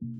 thank you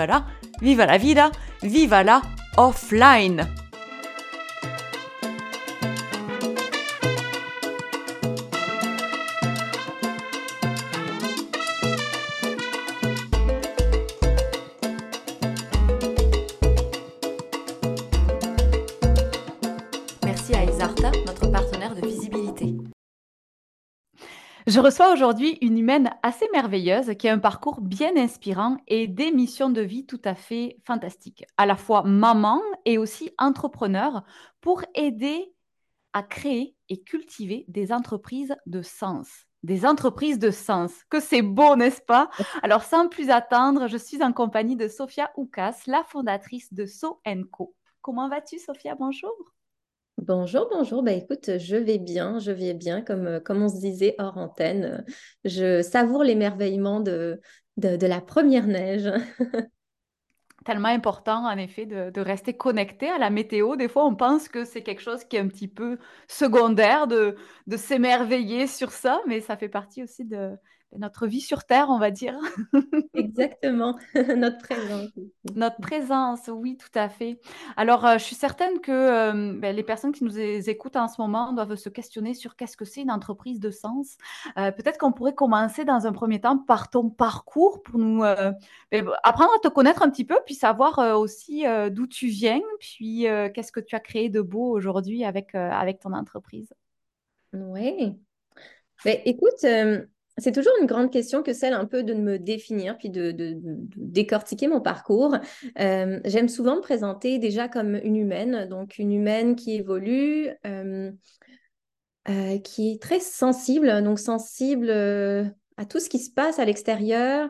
viva la vida, viva la offline. Reçois aujourd'hui une humaine assez merveilleuse qui a un parcours bien inspirant et des missions de vie tout à fait fantastiques. À la fois maman et aussi entrepreneur pour aider à créer et cultiver des entreprises de sens. Des entreprises de sens. Que c'est beau, n'est-ce pas? Alors sans plus attendre, je suis en compagnie de Sophia Oukas, la fondatrice de So Co. Comment vas-tu, Sophia? Bonjour. Bonjour, bonjour. Bah, écoute, je vais bien, je vais bien, comme, euh, comme on se disait hors antenne. Je savoure l'émerveillement de, de, la première neige. Tellement important, en effet, de, de, rester connecté à la météo. Des fois, on pense que c'est quelque chose qui est un petit peu secondaire, de, de s'émerveiller sur ça, mais ça fait partie aussi de, notre vie sur Terre, on va dire. Exactement, notre présence. Notre présence, oui, tout à fait. Alors, euh, je suis certaine que euh, ben, les personnes qui nous écoutent en ce moment doivent se questionner sur qu'est-ce que c'est une entreprise de sens. Euh, peut-être qu'on pourrait commencer dans un premier temps par ton parcours pour nous ben, apprendre à te connaître un petit peu, puis savoir aussi d'où tu viens, puis qu'est-ce que tu as créé de beau aujourd'hui avec, avec ton entreprise. Oui. Ben, écoute, c'est toujours une grande question que celle un peu de me définir, puis de, décortiquer mon parcours. Euh, j'aime souvent me présenter déjà comme une humaine, donc une humaine qui évolue, euh, euh, qui est très sensible, donc sensible à tout ce qui se passe à l'extérieur,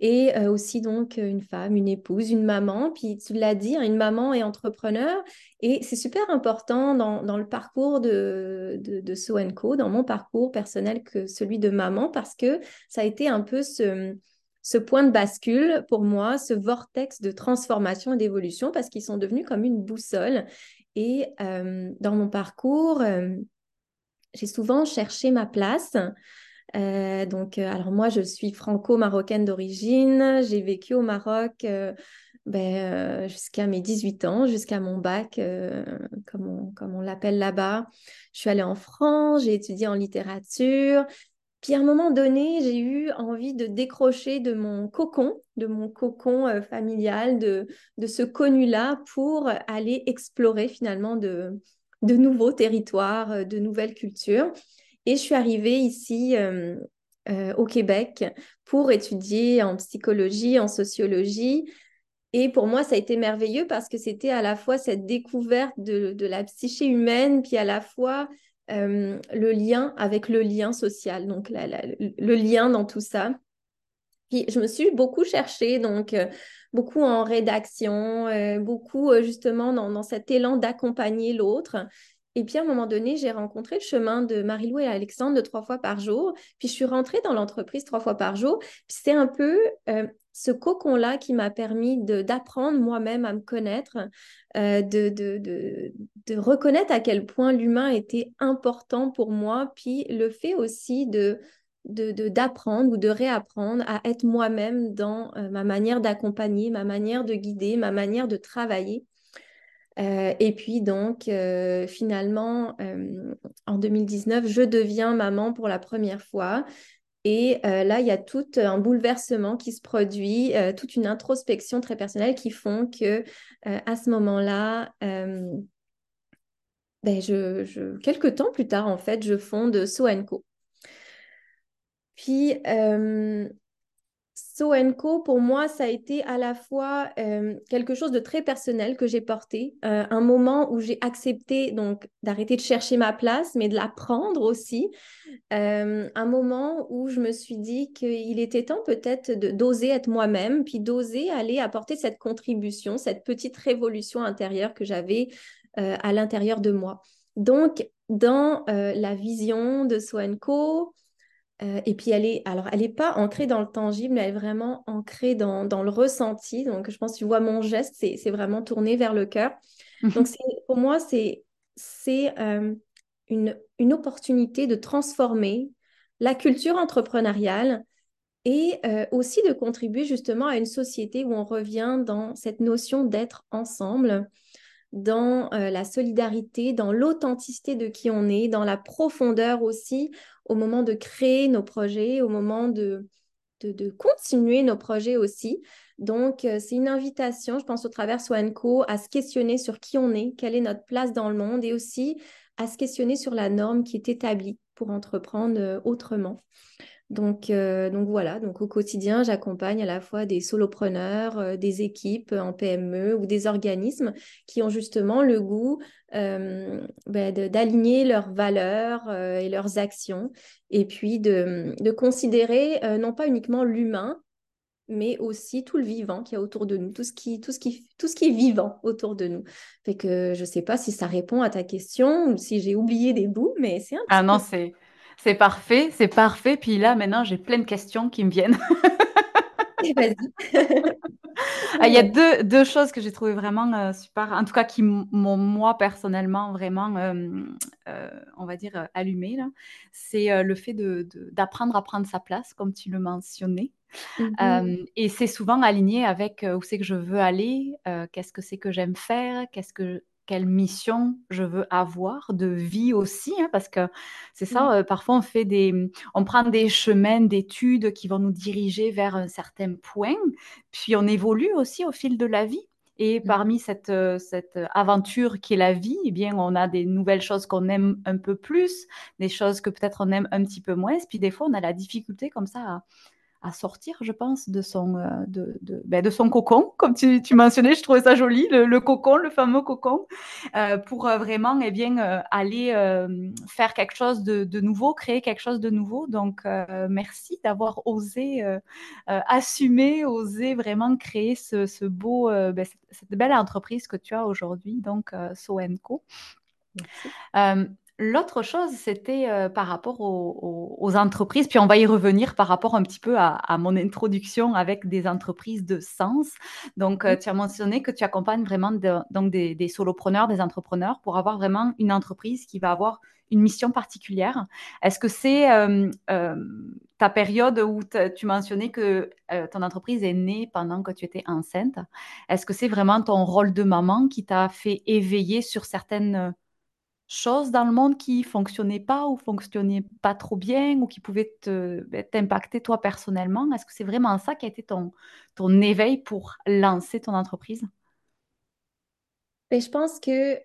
et euh, aussi donc une femme, une épouse, une maman. Puis tu l'as dit, hein, une maman et entrepreneur. Et c'est super important dans, dans, le parcours de, de, de So dans mon parcours personnel que celui de maman, parce que ça a été un peu ce, point de bascule pour moi, ce vortex de transformation et d'évolution, parce qu'ils sont devenus comme une boussole. Et euh, dans mon parcours, euh, j'ai souvent cherché ma place. Euh, donc, euh, alors moi, je suis franco-marocaine d'origine. J'ai vécu au Maroc euh, ben, jusqu'à mes 18 ans, jusqu'à mon bac, comme on, l'appelle là-bas. Je suis allée en France, j'ai étudié en littérature. Puis à un moment donné, j'ai eu envie de décrocher de mon cocon, de mon cocon familial, de, ce connu-là pour aller explorer finalement de nouveaux territoires, de nouvelles cultures. Et je suis arrivée ici euh, euh, au Québec pour étudier en psychologie, en sociologie. Et pour moi, ça a été merveilleux parce que c'était à la fois cette découverte de, la psyché humaine, puis à la fois euh, le lien avec le lien social, donc le lien dans tout ça. Puis je me suis beaucoup cherchée, donc beaucoup en rédaction, beaucoup justement dans, dans, cet élan d'accompagner l'autre. Et puis à un moment donné, j'ai rencontré le chemin de Marie-Lou et Alexandre de trois fois par jour. Puis je suis rentrée dans l'entreprise trois fois par jour. C'est un peu euh, ce cocon-là qui m'a permis d'apprendre moi-même à me connaître, euh, de, reconnaître à quel point l'humain était important pour moi. Puis le fait aussi de d'apprendre ou de réapprendre à être moi-même dans euh, ma manière d'accompagner, ma manière de guider, ma manière de travailler. Euh, et puis donc, euh, finalement, euh, en 2019, je deviens maman pour la première fois. Et là, il y a tout un bouleversement qui se produit, toute une introspection très personnelle qui font que à ce moment-là, ben, je, quelques temps plus tard, en fait, je fonde So Co. Puis, So Co, pour moi, ça a été à la fois euh, quelque chose de très personnel que j'ai porté, euh, un moment où j'ai accepté donc d'arrêter de chercher ma place, mais de la prendre aussi, euh, un moment où je me suis dit qu'il était temps peut-être d'oser être moi-même, puis d'oser aller apporter cette contribution, cette petite révolution intérieure que j'avais à l'intérieur de moi. Donc, dans la vision de So Co, euh, et puis elle est, alors elle n'est pas ancrée dans le tangible, mais elle est vraiment ancrée dans, dans le ressenti. Donc je pense que tu vois mon geste, c'est vraiment tourné vers le cœur. Mhm. Donc pour moi, c'est euh, une, une opportunité de transformer la culture entrepreneuriale et euh, aussi de contribuer justement à une société où on revient dans cette notion d'être ensemble, dans la solidarité, dans l'authenticité de qui on est, dans la profondeur aussi au moment de créer nos projets, au moment de, de, continuer nos projets aussi. Donc, euh, c'est une invitation, je pense, au travers Swanco, à se questionner sur qui on est, quelle est notre place dans le monde et aussi à se questionner sur la norme qui est établie pour entreprendre euh, autrement. Donc, euh, donc voilà, donc au quotidien, j'accompagne à la fois des solopreneurs, euh, des équipes en PME ou des organismes qui ont justement le goût euh, ben, d'aligner leurs valeurs et leurs actions et puis de, de considérer non pas uniquement l'humain, mais aussi tout le vivant qui est autour de nous, tout ce qui, tout ce qui, tout ce qui est vivant autour de nous. Fait que je ne sais pas si ça répond à ta question ou si j'ai oublié des bouts, mais c'est un Ah non, c'est c'est parfait, c'est parfait. Puis là, maintenant, j'ai plein de questions qui me viennent. Vas-y. Ah, il y a deux, deux choses que j'ai trouvées vraiment euh, super, en tout cas qui m'ont, moi, personnellement, vraiment, euh, euh, on va dire, allumé. Là. C'est le fait de, d'apprendre à prendre sa place, comme tu le mentionnais. Mm-hmm. et c'est souvent aligné avec où c'est que je veux aller, qu'est-ce que c'est que j'aime faire, qu'est-ce que quelle mission je veux avoir de vie aussi, hein, parce que c'est ça, euh, parfois on fait des, on prend des chemins d'études qui vont nous diriger vers un certain point, puis on évolue aussi au fil de la vie. Et mmh. parmi cette, euh, cette aventure qui est la vie, eh bien, on a des nouvelles choses qu'on aime un peu plus, des choses que peut-être on aime un petit peu moins. Puis des fois, on a la difficulté comme ça à, à sortir, je pense, de son, euh, de, de, ben, de son cocon, comme tu, tu, mentionnais, je trouvais ça joli, le, cocon, le fameux cocon, euh, pour euh, vraiment eh bien, aller faire quelque chose de, de, nouveau, créer quelque chose de nouveau. Donc, merci d'avoir osé assumer, osé vraiment créer ce, ce beau, ben, cette, belle entreprise que tu as aujourd'hui, donc Soenco. L'autre chose, c'était euh, par rapport aux, entreprises, puis on va y revenir par rapport un petit peu à, mon introduction avec des entreprises de sens. Donc, euh, tu as mentionné que tu accompagnes vraiment donc des, solopreneurs, des entrepreneurs pour avoir vraiment une entreprise qui va avoir une mission particulière. Est-ce que c'est euh, ta période où tu mentionnais que ton entreprise est née pendant que tu étais enceinte? Est-ce que c'est vraiment ton rôle de maman qui t'a fait éveiller sur certaines choses dans le monde qui fonctionnaient pas ou fonctionnaient pas trop bien ou qui pouvaient ben, t'impacter toi personnellement? Est-ce que c'est vraiment ça qui a été ton, ton éveil pour lancer ton entreprise? Ben, Je pense que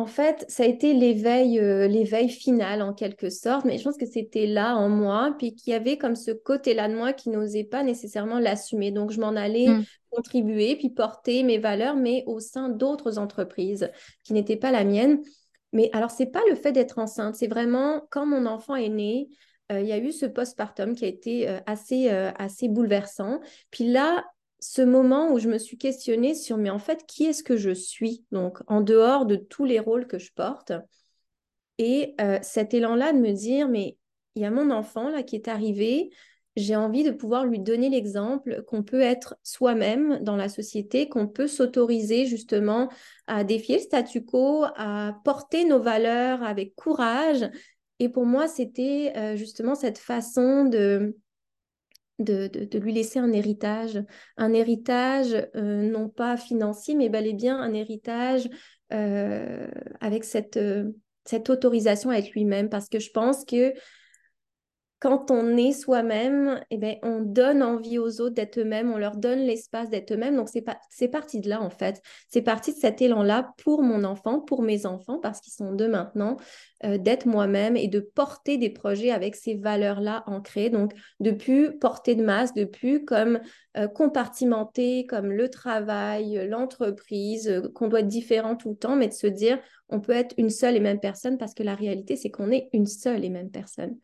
en fait, ça a été l'éveil, euh, l'éveil final en quelque sorte, mais je pense que c'était là en moi, puis qu'il y avait comme ce côté-là de moi qui n'osait pas nécessairement l'assumer. Donc, je m'en allais mmh. contribuer, puis porter mes valeurs, mais au sein d'autres entreprises qui n'étaient pas la mienne. Mais alors, c'est pas le fait d'être enceinte, c'est vraiment quand mon enfant est né, euh, il y a eu ce postpartum qui a été euh, assez, assez bouleversant. Puis là, ce moment où je me suis questionnée sur, mais en fait, qui est-ce que je suis? Donc, en dehors de tous les rôles que je porte. Et euh, cet élan-là de me dire, mais il y a mon enfant là qui est arrivé, j'ai envie de pouvoir lui donner l'exemple qu'on peut être soi-même dans la société, qu'on peut s'autoriser justement à défier le statu quo, à porter nos valeurs avec courage. Et pour moi, c'était euh, justement cette façon de de, lui laisser un héritage, un héritage euh, non pas financier, mais bel et bien un héritage euh, avec cette, euh, cette autorisation lui-même, parce que je pense que quand on est soi-même, eh ben, on donne envie aux autres d'être eux-mêmes, on leur donne l'espace d'être eux-mêmes. Donc, c'est, c'est parti de là, en fait. C'est parti de cet élan-là pour mon enfant, pour mes enfants, parce qu'ils sont deux maintenant, euh, d'être moi-même et de porter des projets avec ces valeurs-là ancrées. Donc, de plus porter de masse, de plus comme euh, compartimenter, comme le travail, l'entreprise, euh, qu'on doit être différent tout le temps, mais de se dire, on peut être une seule et même personne parce que la réalité, c'est qu'on est une seule et même personne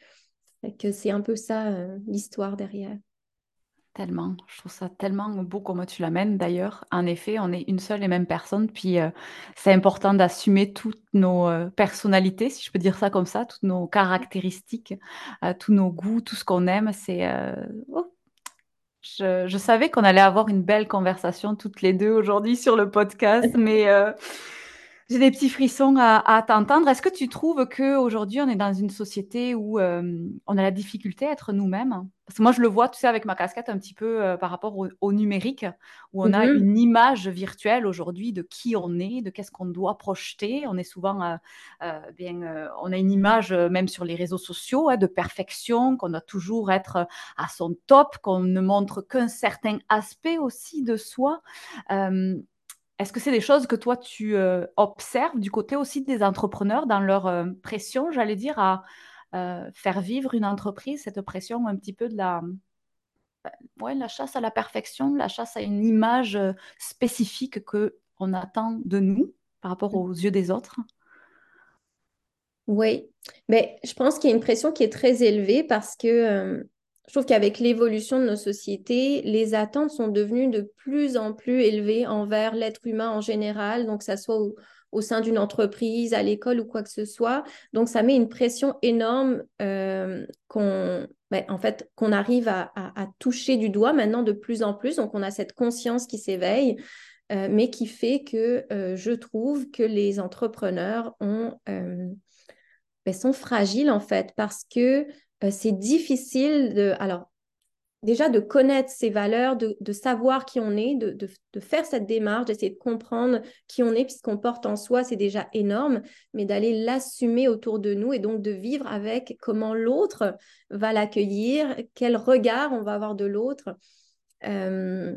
que c'est un peu ça euh, l'histoire derrière. Tellement, je trouve ça tellement beau comment tu l'amènes d'ailleurs. En effet, on est une seule et même personne, puis euh, c'est important d'assumer toutes nos euh, personnalités, si je peux dire ça comme ça, toutes nos caractéristiques, tous nos goûts, tout ce qu'on aime. C'est, oh, je, je, savais qu'on allait avoir une belle conversation toutes les deux aujourd'hui sur le podcast, mais j'ai des petits frissons à, t'entendre. Est-ce que tu trouves qu'aujourd'hui, on est dans une société où euh, on a la difficulté à être nous-mêmes? Parce que moi, je le vois, tu sais, avec ma casquette un petit peu euh, par rapport au, numérique, où on a mhm. une image virtuelle aujourd'hui de qui on est, de qu'est-ce qu'on doit projeter. On est souvent, euh, bien, on a une image même sur les réseaux sociaux hein, de perfection, qu'on doit toujours être à son top, qu'on ne montre qu'un certain aspect aussi de soi. Est-ce que c'est des choses que toi, tu euh, observes du côté aussi des entrepreneurs dans leur euh, pression, j'allais dire, à euh, faire vivre une entreprise, cette pression un petit peu de la, ben, ouais, la chasse à la perfection, la chasse à une image spécifique que on attend de nous par rapport aux yeux des autres? Oui, mais je pense qu'il y a une pression qui est très élevée parce que je trouve qu'avec l'évolution de nos sociétés, les attentes sont devenues de plus en plus élevées envers l'être humain en général, donc que ça soit au, sein d'une entreprise, à l'école ou quoi que ce soit. Donc ça met une pression énorme euh, qu'on ben, en fait, arrive à, toucher du doigt maintenant de plus en plus. Donc on a cette conscience qui s'éveille. Euh, mais qui fait que euh, je trouve que les entrepreneurs ben, sont fragiles en fait parce que euh, c'est difficile de, alors, déjà de connaître ses valeurs, de, savoir qui on est, de, faire cette démarche, d'essayer de comprendre qui on est, puisqu'on porte en soi, c'est déjà énorme, mais d'aller l'assumer autour de nous et donc de vivre avec comment l'autre va l'accueillir, quel regard on va avoir de l'autre. Euh,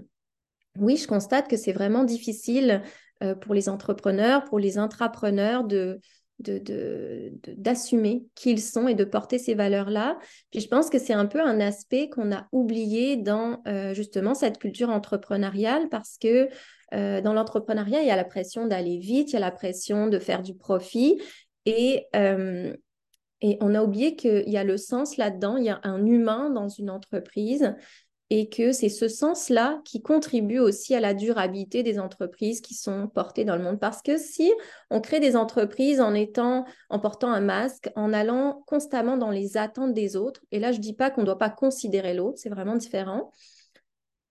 oui, je constate que c'est vraiment difficile euh, pour les entrepreneurs, pour les intrapreneurs de, d'assumer de, qui ils sont et de porter ces valeurs-là. Puis je pense que c'est un peu un aspect qu'on a oublié dans euh, justement cette culture entrepreneuriale parce que euh, dans l'entrepreneuriat, il y a la pression d'aller vite, il y a la pression de faire du profit et, euh, et on a oublié qu'il y a le sens là-dedans, il y a un humain dans une entreprise et que c'est ce sens-là qui contribue aussi à la durabilité des entreprises qui sont portées dans le monde. Parce que si on crée des entreprises en étant, en portant un masque, en allant constamment dans les attentes des autres, et là je dis pas qu'on ne doit pas considérer l'autre, c'est vraiment différent.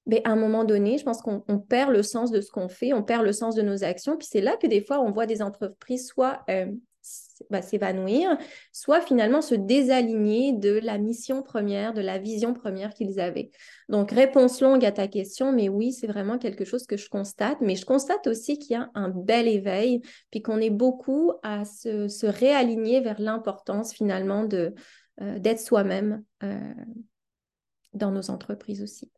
Mais à un moment donné, je pense qu'on perd le sens de ce qu'on fait, on perd le sens de nos actions. Puis c'est là que des fois, on voit des entreprises soit euh, bah, s'évanouir, soit finalement se désaligner de la mission première, de la vision première qu'ils avaient. Donc, réponse longue à ta question, mais oui, c'est vraiment quelque chose que je constate. Mais je constate aussi qu'il y a un bel éveil, puis qu'on est beaucoup à se, réaligner vers l'importance finalement de, euh, d'être soi-même euh, dans nos entreprises aussi.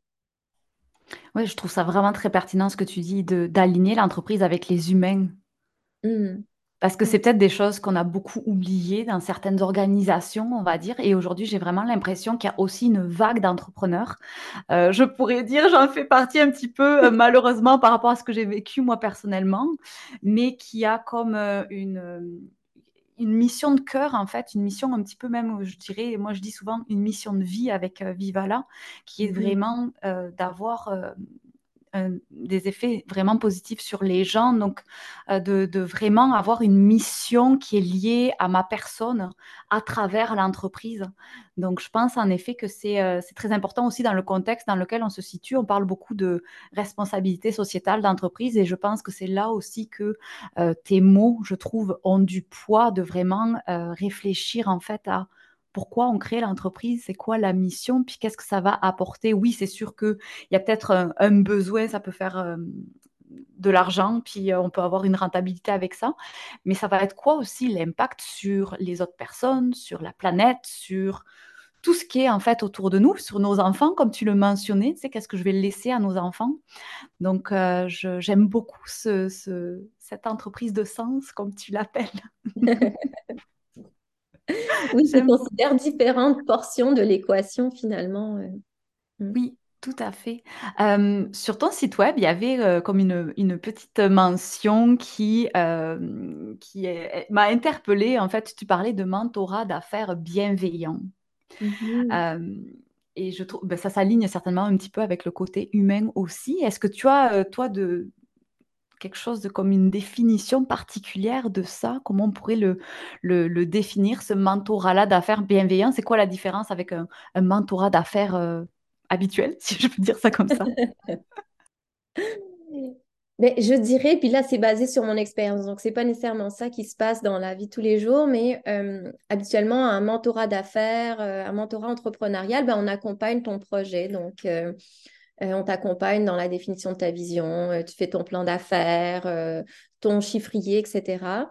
Oui, je trouve ça vraiment très pertinent ce que tu dis, de, d'aligner l'entreprise avec les humains. Mmh. Parce que c'est peut-être des choses qu'on a beaucoup oubliées dans certaines organisations, on va dire. Et aujourd'hui, j'ai vraiment l'impression qu'il y a aussi une vague d'entrepreneurs. Euh, je pourrais dire, j'en fais partie un petit peu, euh, malheureusement, par rapport à ce que j'ai vécu moi personnellement, mais qui a comme euh, une, une mission de cœur, en fait, une mission un petit peu même, je dirais, moi je dis souvent une mission de vie avec Vivala, qui est vraiment d'avoir des effets vraiment positifs sur les gens. Donc, euh, de, vraiment avoir une mission qui est liée à ma personne à travers l'entreprise. Donc, je pense en effet que euh, c'est très important aussi dans le contexte dans lequel on se situe. On parle beaucoup de responsabilité sociétale d'entreprise et je pense que c'est là aussi que euh, tes mots, je trouve, ont du poids de vraiment réfléchir en fait à pourquoi on crée l'entreprise, c'est quoi la mission, puis qu'est-ce que ça va apporter? Oui, c'est sûr qu'il y a peut-être un, besoin, ça peut faire euh, de l'argent, puis euh, on peut avoir une rentabilité avec ça, mais ça va être quoi aussi l'impact sur les autres personnes, sur la planète, sur tout ce qui est en fait autour de nous, sur nos enfants, comme tu le mentionnais, sais, qu'est-ce que je vais laisser à nos enfants? Donc, euh, j'aime beaucoup ce, cette entreprise de sens, comme tu l'appelles. oui, je considère différentes portions de l'équation finalement. Euh. Mm. Oui, tout à fait. sur ton site web, il y avait comme une, une, petite mention qui, qui m'a interpellée. En fait, tu parlais de mentorat d'affaires bienveillant. Mmh et je trouve, ben, ça s'aligne certainement un petit peu avec le côté humain aussi. Est-ce que tu as, toi, de, quelque chose de comme une définition particulière de ça? Comment on pourrait le, le, définir, ce mentorat-là d'affaires bienveillant? C'est quoi la différence avec un, mentorat d'affaires habituel, si je peux dire ça comme ça? Mais je dirais, puis là, c'est basé sur mon expérience. Donc, ce n'est pas nécessairement ça qui se passe dans la vie tous les jours, mais euh, habituellement, un mentorat d'affaires, euh, un mentorat entrepreneurial, ben, on accompagne ton projet. Donc, euh, on t'accompagne dans la définition de ta vision, tu fais ton plan d'affaires, ton chiffrier, etc.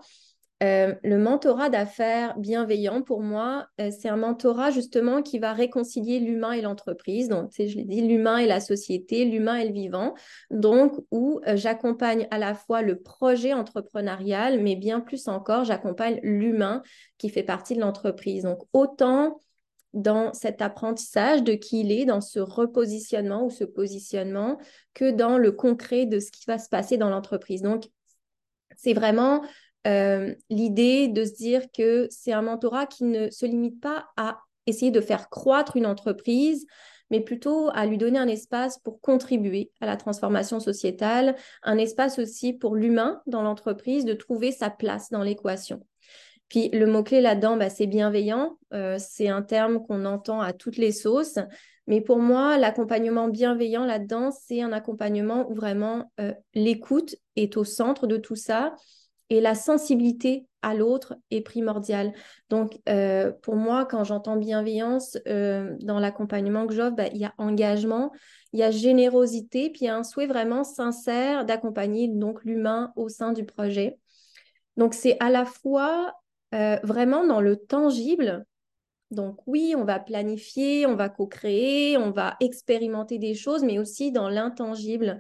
Euh, le mentorat d'affaires bienveillant, pour moi, euh, c'est un mentorat justement qui va réconcilier l'humain et l'entreprise. Donc, je l'ai dit, l'humain et la société, l'humain et le vivant. Donc, où euh, j'accompagne à la fois le projet entrepreneurial, mais bien plus encore, j'accompagne l'humain qui fait partie de l'entreprise. Donc, autant dans cet apprentissage de qui il est, dans ce repositionnement ou ce positionnement, que dans le concret de ce qui va se passer dans l'entreprise. Donc, c'est vraiment euh, l'idée de se dire que c'est un mentorat qui ne se limite pas à essayer de faire croître une entreprise, mais plutôt à lui donner un espace pour contribuer à la transformation sociétale, un espace aussi pour l'humain dans l'entreprise de trouver sa place dans l'équation. Puis le mot-clé là-dedans, bah, c'est bienveillant. Euh, c'est un terme qu'on entend à toutes les sauces. Mais pour moi, l'accompagnement bienveillant là-dedans, c'est un accompagnement où vraiment euh, l'écoute est au centre de tout ça et la sensibilité à l'autre est primordiale. Donc, euh, pour moi, quand j'entends bienveillance dans l'accompagnement que j'offre, bah, il y a engagement, il y a générosité, puis il y a un souhait vraiment sincère d'accompagner donc l'humain au sein du projet. Donc, c'est à la fois euh, vraiment dans le tangible. Donc oui, on va planifier, on va co-créer, on va expérimenter des choses, mais aussi dans l'intangible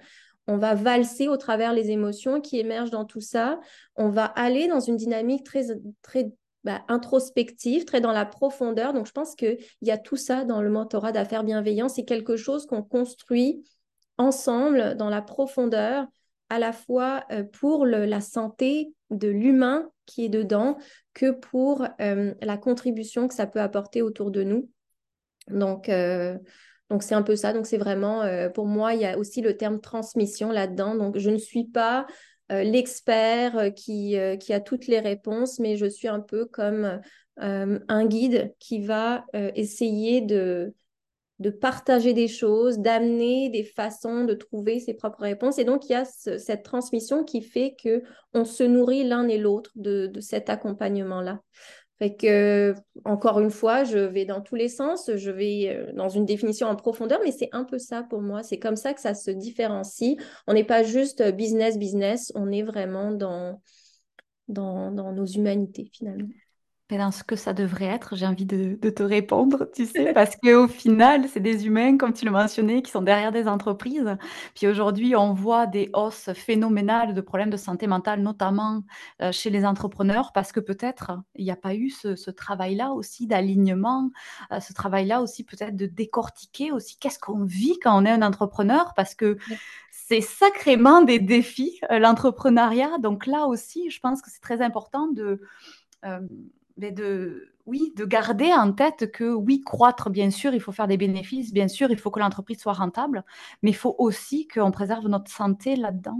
on va valser au travers les émotions qui émergent dans tout ça. On va aller dans une dynamique très, très bah, introspective, très dans la profondeur. Donc, je pense qu'il y a tout ça dans le mentorat d'affaires bienveillants. C'est quelque chose qu'on construit ensemble dans la profondeur, à la fois euh, pour la santé de l'humain qui est dedans que pour euh, la contribution que ça peut apporter autour de nous. Donc, euh, donc, c'est un peu ça. Donc, c'est vraiment, pour moi, il y a aussi le terme transmission là-dedans. Donc, je ne suis pas l'expert qui, qui a toutes les réponses, mais je suis un peu comme un guide qui va essayer de, de partager des choses, d'amener des façons de trouver ses propres réponses. Et donc, il y a cette transmission qui fait que on se nourrit l'un et l'autre de, cet accompagnement-là. Encore une fois, je vais dans tous les sens, je vais euh, dans une définition en profondeur, mais c'est un peu ça pour moi. C'est comme ça que ça se différencie. On n'est pas juste business, business, on est vraiment dans nos humanités finalement dans ce que ça devrait être, j'ai envie de, te répondre, tu sais, parce qu'au final, c'est des humains, comme tu le mentionnais, qui sont derrière des entreprises. Puis aujourd'hui, on voit des hausses phénoménales de problèmes de santé mentale, notamment euh, chez les entrepreneurs, parce que peut-être il n'y a pas eu ce, travail-là aussi d'alignement, euh, ce travail-là aussi peut-être de décortiquer aussi qu'est-ce qu'on vit quand on est un entrepreneur, parce que c'est sacrément des défis, euh, l'entrepreneuriat. Donc là aussi, je pense que c'est très important de de, oui, de garder en tête que oui, croître, bien sûr, il faut faire des bénéfices, bien sûr, il faut que l'entreprise soit rentable, mais il faut aussi qu'on préserve notre santé là-dedans.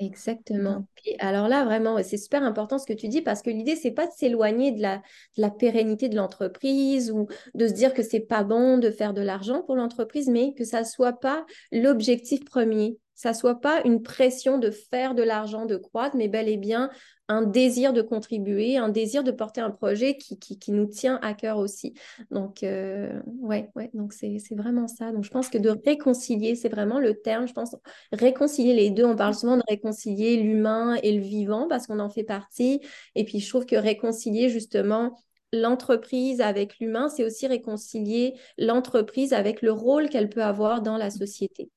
Exactement. Et alors là, vraiment, c'est super important ce que tu dis parce que l'idée, c'est pas de s'éloigner de la, de la, pérennité de l'entreprise ou de se dire que c'est pas bon de faire de l'argent pour l'entreprise, mais que ça soit pas l'objectif premier ça soit pas une pression de faire de l'argent, de croître, mais bel et bien un désir de contribuer, un désir de porter un projet qui, qui, nous tient à cœur aussi. Donc, euh, ouais, ouais, donc c'est vraiment ça. Donc, je pense que de réconcilier, c'est vraiment le terme, je pense, réconcilier les deux. On parle souvent de réconcilier l'humain et le vivant parce qu'on en fait partie. Et puis, je trouve que réconcilier justement l'entreprise avec l'humain, c'est aussi réconcilier l'entreprise avec le rôle qu'elle peut avoir dans la société.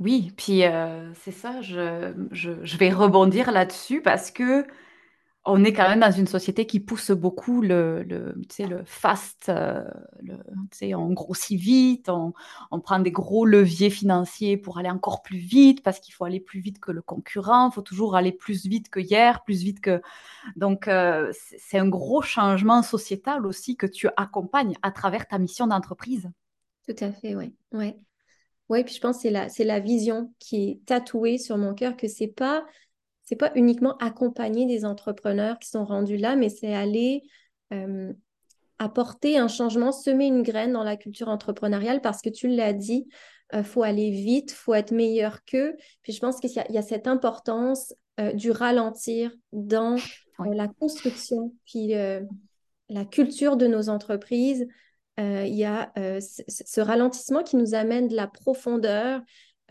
Oui, puis euh, c'est ça, je, je, vais rebondir là-dessus parce que on est quand même dans une société qui pousse beaucoup le, le, le fast, euh, le, on grossit vite, on, on, prend des gros leviers financiers pour aller encore plus vite parce qu'il faut aller plus vite que le concurrent, il faut toujours aller plus vite que hier, plus vite que... Donc, euh, c'est un gros changement sociétal aussi que tu accompagnes à travers ta mission d'entreprise. Tout à fait, oui. Ouais. Oui, puis je pense que c'est la, c'est la vision qui est tatouée sur mon cœur, que c'est pas c'est pas uniquement accompagner des entrepreneurs qui sont rendus là, mais c'est aller euh, apporter un changement, semer une graine dans la culture entrepreneuriale parce que tu l'as dit, il euh, faut aller vite, faut être meilleur qu'eux. Puis je pense qu'il y, a cette importance euh, du ralentir dans la construction, puis la culture de nos entreprises. Il y a ce ralentissement qui nous amène de la profondeur,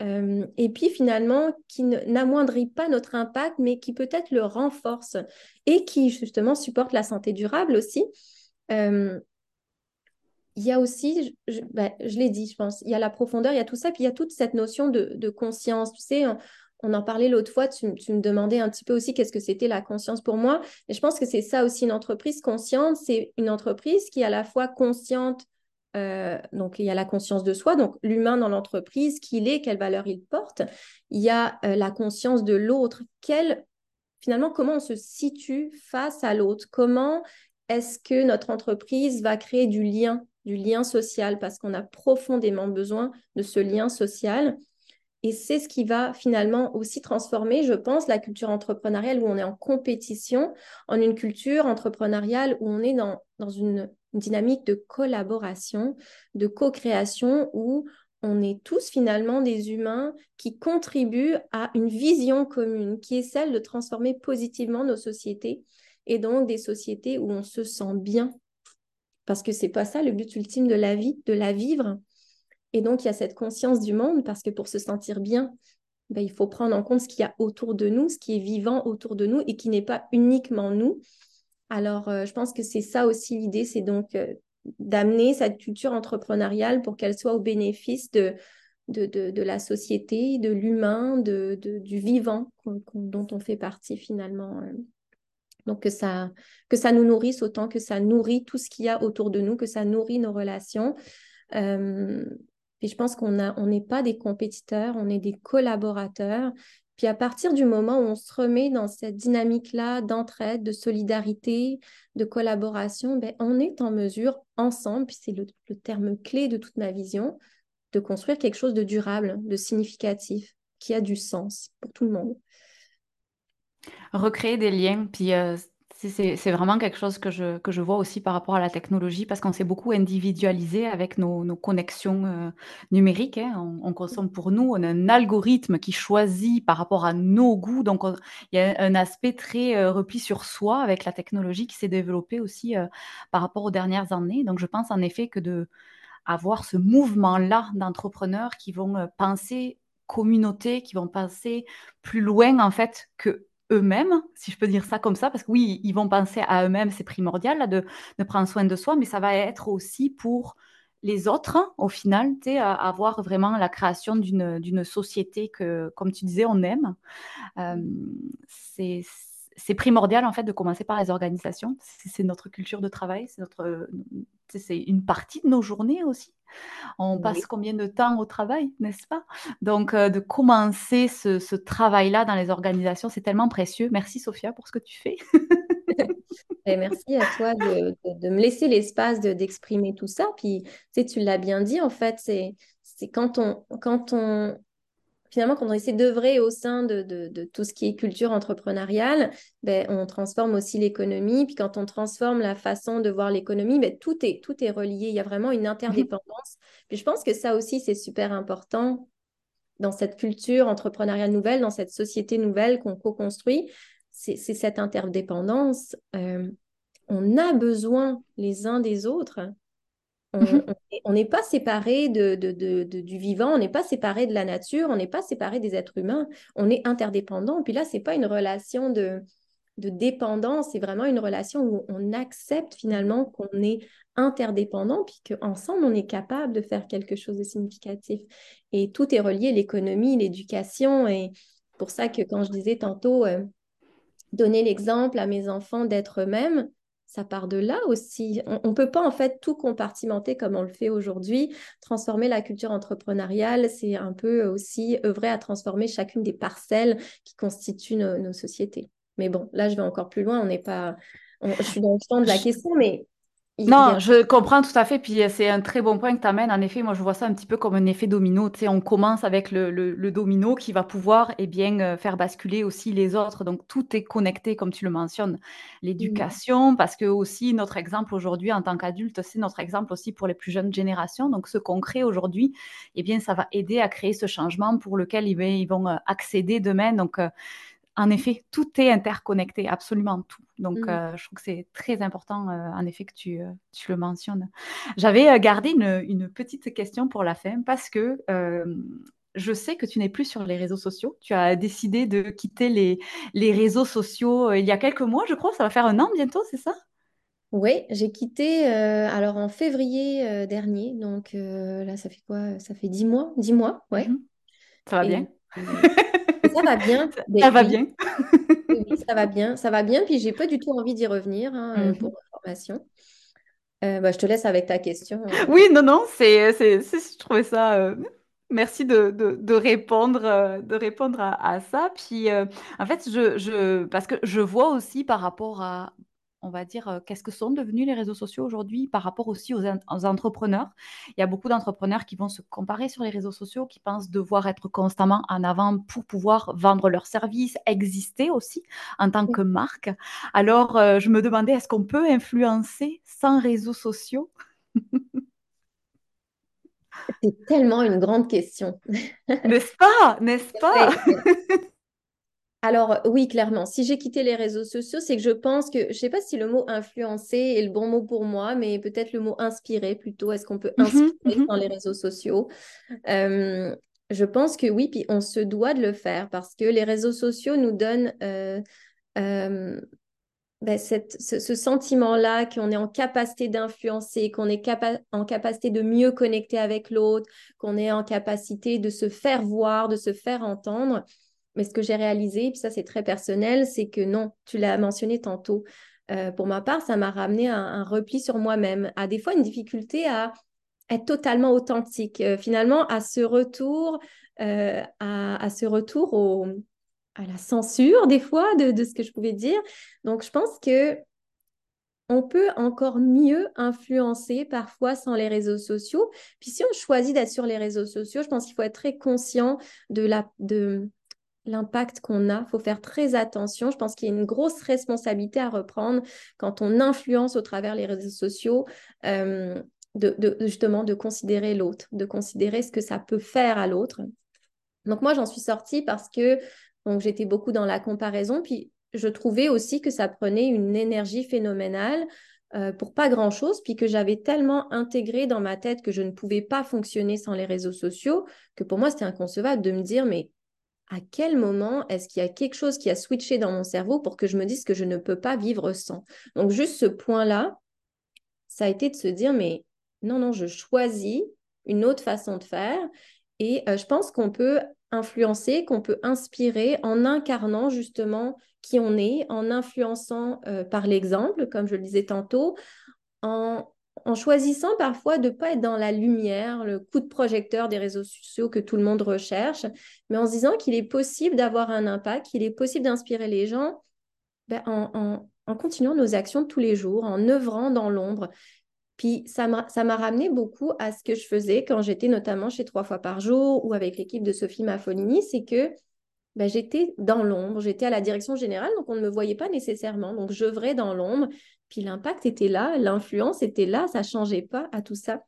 euh, et puis finalement qui n'amoindrit pas notre impact, mais qui peut-être le renforce et qui justement supporte la santé durable aussi. Euh, il y a aussi, je, bah, je l'ai dit, je pense, il y a la profondeur, il y a tout ça, puis il y a toute cette notion de, conscience. Tu sais, en parlait l'autre fois, tu, me demandais un petit peu aussi qu'est-ce que c'était la conscience pour moi. Et je pense que c'est ça aussi, une entreprise consciente, c'est une entreprise qui est à la fois consciente euh, donc, il y a la conscience de soi, donc l'humain dans l'entreprise, qui il est, quelle valeur il porte. Il y a euh, la conscience de l'autre, finalement, comment on se situe face à l'autre? Comment est-ce que notre entreprise va créer du lien, du lien social, parce qu'on a profondément besoin de ce lien social. Et c'est ce qui va finalement aussi transformer, je pense, la culture entrepreneuriale où on est en compétition en une culture entrepreneuriale où on est dans, une dynamique de collaboration, de co-création où on est tous finalement des humains qui contribuent à une vision commune, qui est celle de transformer positivement nos sociétés et donc des sociétés où on se sent bien. Parce que c'est pas ça le but ultime de la vie, de la vivre. Et donc il y a cette conscience du monde parce que pour se sentir bien, ben, il faut prendre en compte ce qu'il y a autour de nous, ce qui est vivant autour de nous et qui n'est pas uniquement nous, alors, euh, je pense que c'est ça aussi l'idée, c'est donc euh, d'amener cette culture entrepreneuriale pour qu'elle soit au bénéfice de, de, la société, de l'humain, de, du vivant dont on fait partie finalement. Euh. Donc, que ça, que ça nous nourrisse autant que ça nourrit tout ce qu'il y a autour de nous, que ça nourrit nos relations. Puis je pense qu'on on n'est pas des compétiteurs, on est des collaborateurs. Puis à partir du moment où on se remet dans cette dynamique-là d'entraide, de solidarité, de collaboration, ben, on est en mesure ensemble, puis c'est le, terme clé de toute ma vision, de construire quelque chose de durable, de significatif, qui a du sens pour tout le monde. Recréer des liens, puis euh, c'est vraiment quelque chose que je, vois aussi par rapport à la technologie parce qu'on s'est beaucoup individualisé avec nos, connexions euh, numériques. Hein. On, consomme pour nous, on un algorithme qui choisit par rapport à nos goûts. Donc, il y a un aspect très euh, repli sur soi avec la technologie qui s'est développée aussi euh, par rapport aux dernières années. Donc, je pense en effet que de ce mouvement-là d'entrepreneurs qui vont penser communauté, qui vont penser plus loin en fait que eux-mêmes, si je peux dire ça comme ça, parce que oui, ils vont penser à eux-mêmes, c'est primordial là, de, de, prendre soin de soi, mais ça va être aussi pour les autres, au final, avoir vraiment la création d'une société que, comme tu disais, on aime. Euh, c'est primordial en fait de commencer par les organisations. C'est notre culture de travail, c'est notre, c'est une partie de nos journées aussi. On passe combien de temps au travail, n'est-ce pas? Donc, euh, de commencer ce, travail-là dans les organisations, c'est tellement précieux. Merci Sophia pour ce que tu fais. Et merci à toi de, me laisser l'espace d'exprimer tout ça. Puis, tu sais, tu l'as bien dit, en fait, c'est quand on, quand on finalement, quand on essaie d'œuvrer au sein de, tout ce qui est culture entrepreneuriale, ben, on transforme aussi l'économie. Puis quand on transforme la façon de voir l'économie, ben, tout, est, tout est relié. Il y a vraiment une interdépendance. Puis je pense que ça aussi, c'est super important dans cette culture entrepreneuriale nouvelle, dans cette société nouvelle qu'on co-construit. C'est cette interdépendance. Euh, on a besoin les uns des autres Mmh on n'est pas séparé de, du vivant, on n'est pas séparé de la nature, on n'est pas séparé des êtres humains, on est interdépendants. Puis là, ce n'est pas une relation de, dépendance, c'est vraiment une relation où on accepte finalement qu'on est interdépendant, puis qu'ensemble, on est capable de faire quelque chose de significatif. Et tout est relié, l'économie, l'éducation. Et pour ça que quand je disais tantôt, euh, donner l'exemple à mes enfants d'être eux-mêmes, ça part de là aussi. On ne peut pas en fait tout compartimenter comme on le fait aujourd'hui. Transformer la culture entrepreneuriale, c'est un peu aussi œuvrer à transformer chacune des parcelles qui constituent nos, sociétés. Mais bon, là, je vais encore plus loin. On n'est pas, je suis dans le fond de la question, mais non, je comprends tout à fait. Puis euh, c'est un très bon point que tu amènes. En effet, moi, je vois ça un petit peu comme un effet domino. Tu sais, on commence avec le, le, domino qui va pouvoir eh bien, euh, faire basculer aussi les autres. Donc, tout est connecté, comme tu le mentionnes. L'éducation, parce que aussi, notre exemple aujourd'hui en tant qu'adulte, c'est notre exemple aussi pour les plus jeunes générations. Donc, ce qu'on crée aujourd'hui, eh bien, ça va aider à créer ce changement pour lequel ils, vont euh, accéder demain. Donc, en effet, tout est interconnecté, absolument tout. Donc, mmh. euh, je trouve que c'est très important, euh, en effet, que tu, euh, le mentionnes. J'avais gardé une, petite question pour la fin parce que je sais que tu n'es plus sur les réseaux sociaux. Tu as décidé de quitter les, les réseaux sociaux il y a quelques mois, je crois. Ça va faire un an bientôt, c'est ça? Oui, j'ai quitté alors en février dernier. Donc là, ça fait quoi? Ça fait dix mois Dix mois, ouais. Mmh. Ça va bien? ça va bien. ça va bien. oui, ça va bien. Ça va bien. Puis j'ai pas du tout envie d'y revenir hein, euh, pour ma formation. Euh, bah, je te laisse avec ta question. Hein. Oui, non, non, c'est, c'est, je trouvais ça. Euh, merci de, de, de, répondre, de répondre à, à ça. Puis, en fait, je, je, parce que je vois aussi par rapport à on va dire, qu'est-ce que sont devenus les réseaux sociaux aujourd'hui par rapport aussi aux, entrepreneurs? Il y a beaucoup d'entrepreneurs qui vont se comparer sur les réseaux sociaux, qui pensent devoir être constamment en avant pour pouvoir vendre leurs services, exister aussi en tant que marque. Alors, je me demandais, est-ce qu'on peut influencer sans réseaux sociaux? C'est tellement une grande question. N'est-ce pas? N'est-ce pas? alors oui, clairement. Si j'ai quitté les réseaux sociaux, c'est que je pense que, je ne sais pas si le mot influencer est le bon mot pour moi, mais peut-être le mot inspirer plutôt. Est-ce qu'on peut mmh inspirer mmh dans les réseaux sociaux? Je pense que oui, puis on se doit de le faire parce que les réseaux sociaux nous donnent euh, ben, ce, sentiment-là qu'on est en capacité d'influencer, qu'on est en capacité de mieux connecter avec l'autre, qu'on est en capacité de se faire voir, de se faire entendre. Mais ce que j'ai réalisé, puis ça c'est très personnel, c'est que non, tu l'as mentionné tantôt. Euh, pour ma part, ça m'a ramené un, un, repli sur moi-même, à des fois une difficulté à être totalement authentique. Euh, finalement, à ce retour, euh, à, ce retour au, à la censure des fois de, de, ce que je pouvais dire. Donc, je pense que on peut encore mieux influencer parfois sans les réseaux sociaux. Puis si on choisit d'être sur les réseaux sociaux, je pense qu'il faut être très conscient de la de l'impact qu'on a. Il faut faire très attention. Je pense qu'il y a une grosse responsabilité à reprendre quand on influence au travers les réseaux sociaux. Euh, de, justement de considérer l'autre, de considérer ce que ça peut faire à l'autre. Donc moi, j'en suis sortie parce que j'étais beaucoup dans la comparaison, puis je trouvais aussi que ça prenait une énergie phénoménale euh, pour pas grand-chose, puis que j'avais tellement intégré dans ma tête que je ne pouvais pas fonctionner sans les réseaux sociaux, que pour moi, c'était inconcevable de me dire, mais à quel moment est-ce qu'il y a quelque chose qui a switché dans mon cerveau pour que je me dise que je ne peux pas vivre sans? Donc juste ce point-là, ça a été de se dire, mais non, non, je choisis une autre façon de faire. Et euh, je pense qu'on peut influencer, qu'on peut inspirer en incarnant justement qui on est, en influençant euh, par l'exemple, comme je le disais tantôt, en en choisissant parfois de ne pas être dans la lumière, le coup de projecteur des réseaux sociaux que tout le monde recherche, mais en se disant qu'il est possible d'avoir un impact, qu'il est possible d'inspirer les gens ben, en, continuant nos actions tous les jours, en œuvrant dans l'ombre. Puis ça m'a ramené beaucoup à ce que je faisais quand j'étais notamment chez Trois fois par jour ou avec l'équipe de Sophie Maffolini, c'est que ben, j'étais dans l'ombre, j'étais à la direction générale, donc on ne me voyait pas nécessairement. Donc j'œuvrais dans l'ombre, puis l'impact était là, l'influence était là, ça changeait pas à tout ça.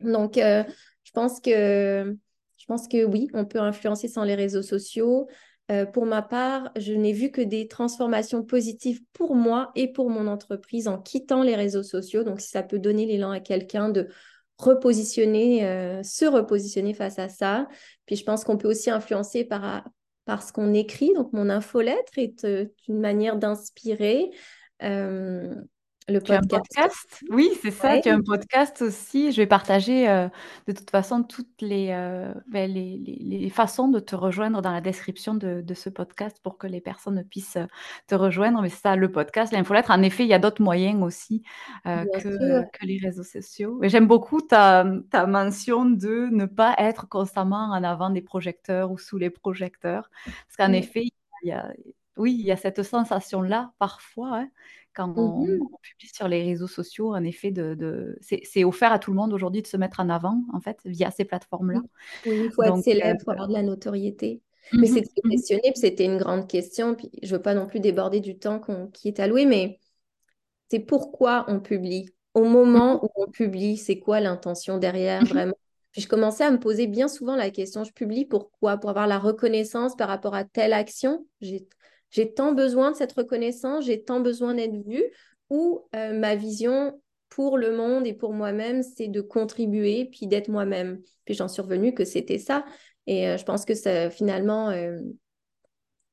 Donc, euh, je, pense que, je pense que oui, on peut influencer sans les réseaux sociaux. Euh, pour ma part, je n'ai vu que des transformations positives pour moi et pour mon entreprise en quittant les réseaux sociaux. Donc, si ça peut donner l'élan à quelqu'un de repositionner, euh, se repositionner face à ça. Puis, je pense qu'on peut aussi influencer par, par ce qu'on écrit. Donc, mon infolettre est une manière d'inspirer le podcast. Oui, c'est ça. Tu as un podcast aussi. Je vais partager euh, de toute façon toutes euh, ben, les, les, façons de te rejoindre dans la description de, ce podcast pour que les personnes puissent euh, te rejoindre. Mais c'est ça, le podcast, l'infolettre. En effet, il y a d'autres moyens aussi que, que, les réseaux sociaux. J'aime beaucoup ta, ta, mention de ne pas être constamment en avant des projecteurs ou sous les projecteurs. Parce qu'en effet, il y a, oui, il y a cette sensation-là parfois. Hein, quand mmh on, publie sur les réseaux sociaux, en effet, de, c'est offert à tout le monde aujourd'hui de se mettre en avant, en fait, via ces plateformes-là. Oui, il faut être célèbre, il faut avoir de la notoriété. Mais mmh c'était mmh questionné, c'était une grande question. Puis je ne veux pas non plus déborder du temps qui est alloué, mais c'est pourquoi on publie? Au moment où on publie, c'est quoi l'intention derrière vraiment? Puis je commençais à me poser bien souvent la question, je publie pourquoi Pour avoir la reconnaissance par rapport à telle action? J'ai j'ai tant besoin de cette reconnaissance, j'ai tant besoin d'être vue, ou euh, ma vision pour le monde et pour moi-même, c'est de contribuer, puis d'être moi-même. Puis j'en suis revenue que c'était ça. Et euh, je pense que finalement, euh,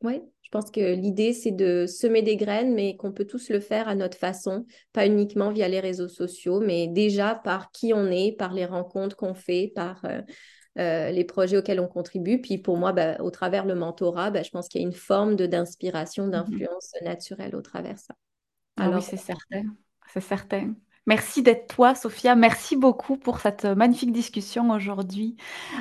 ouais, je pense que l'idée, c'est de semer des graines, mais qu'on peut tous le faire à notre façon, pas uniquement via les réseaux sociaux, mais déjà par qui on est, par les rencontres qu'on fait, par les projets auxquels on contribue. Puis pour moi, bah, au travers le mentorat, bah, je pense qu'il y a une forme d'inspiration, mmh d'influence naturelle au travers ça. Ah oui, c'est certain. C'est certain. Merci d'être toi, Sophia. Merci beaucoup pour cette magnifique discussion aujourd'hui.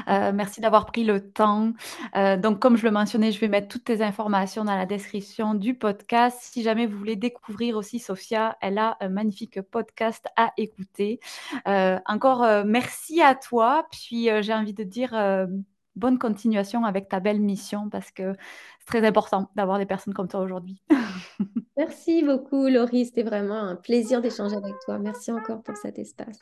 Euh, merci d'avoir pris le temps. Euh, donc, comme je le mentionnais, je vais mettre toutes tes informations dans la description du podcast. Si jamais vous voulez découvrir aussi Sophia, elle a un magnifique podcast à écouter. Euh, encore merci à toi. Puis, j'ai envie de dire bonne continuation avec ta belle mission parce que c'est très important d'avoir des personnes comme toi aujourd'hui. Merci beaucoup, Laurie. C'était vraiment un plaisir d'échanger avec toi. Merci encore pour cet espace.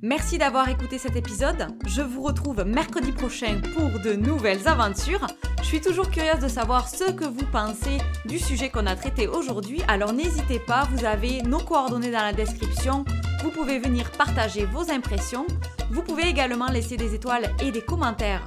Merci d'avoir écouté cet épisode. Je vous retrouve mercredi prochain pour de nouvelles aventures. Je suis toujours curieuse de savoir ce que vous pensez du sujet qu'on a traité aujourd'hui. Alors n'hésitez pas, vous avez nos coordonnées dans la description. Vous pouvez venir partager vos impressions. Vous pouvez également laisser des étoiles et des commentaires